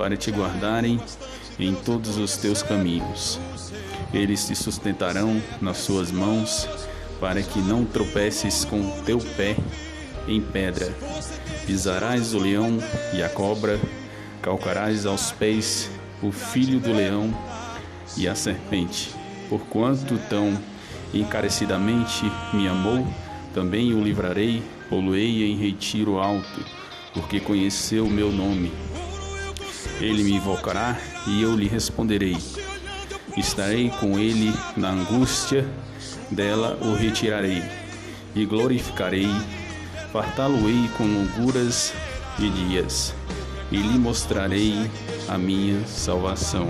para te guardarem em todos os teus caminhos. Eles te sustentarão nas suas mãos, para que não tropeces com teu pé em pedra. Pisarás o leão e a cobra, calcarás aos pés o filho do leão e a serpente. Porquanto tão encarecidamente me amou, também o livrarei, poluei em retiro alto, porque conheceu o meu nome. Ele me invocará e eu lhe responderei. Estarei com ele na angústia, dela o retirarei e glorificarei. Fartá-lo-ei com longuras de dias e lhe mostrarei a minha salvação.